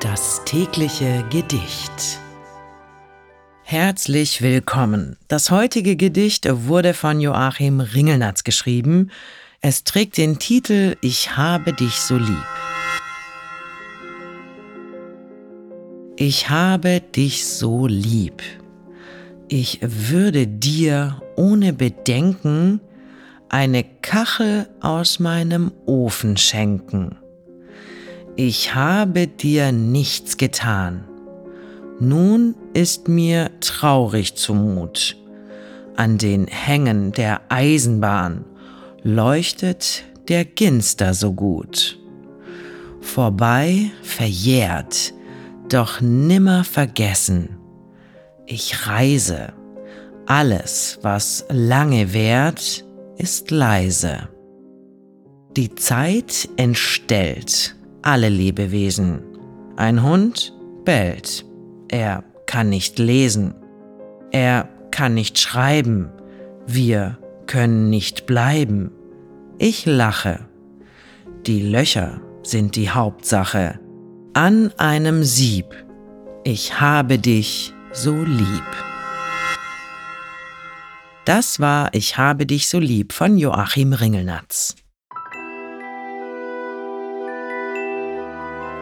Das tägliche Gedicht. Herzlich willkommen. Das heutige Gedicht wurde von Joachim Ringelnatz geschrieben. Es trägt den Titel Ich habe dich so lieb. Ich habe dich so lieb. Ich würde dir ohne Bedenken eine Kachel aus meinem Ofen schenken. Ich habe dir nichts getan. Nun ist mir traurig zumut. An den Hängen der Eisenbahn leuchtet der Ginster so gut. Vorbei verjährt, doch nimmer vergessen. Ich reise, alles, was lange währt, ist leise. Die Zeit entstellt alle Lebewesen. Ein Hund bellt. Er kann nicht lesen. Er kann nicht schreiben. Wir können nicht bleiben. Ich lache. Die Löcher sind die Hauptsache. An einem Sieb. Ich habe dich so lieb. Das war Ich habe dich so lieb von Joachim Ringelnatz.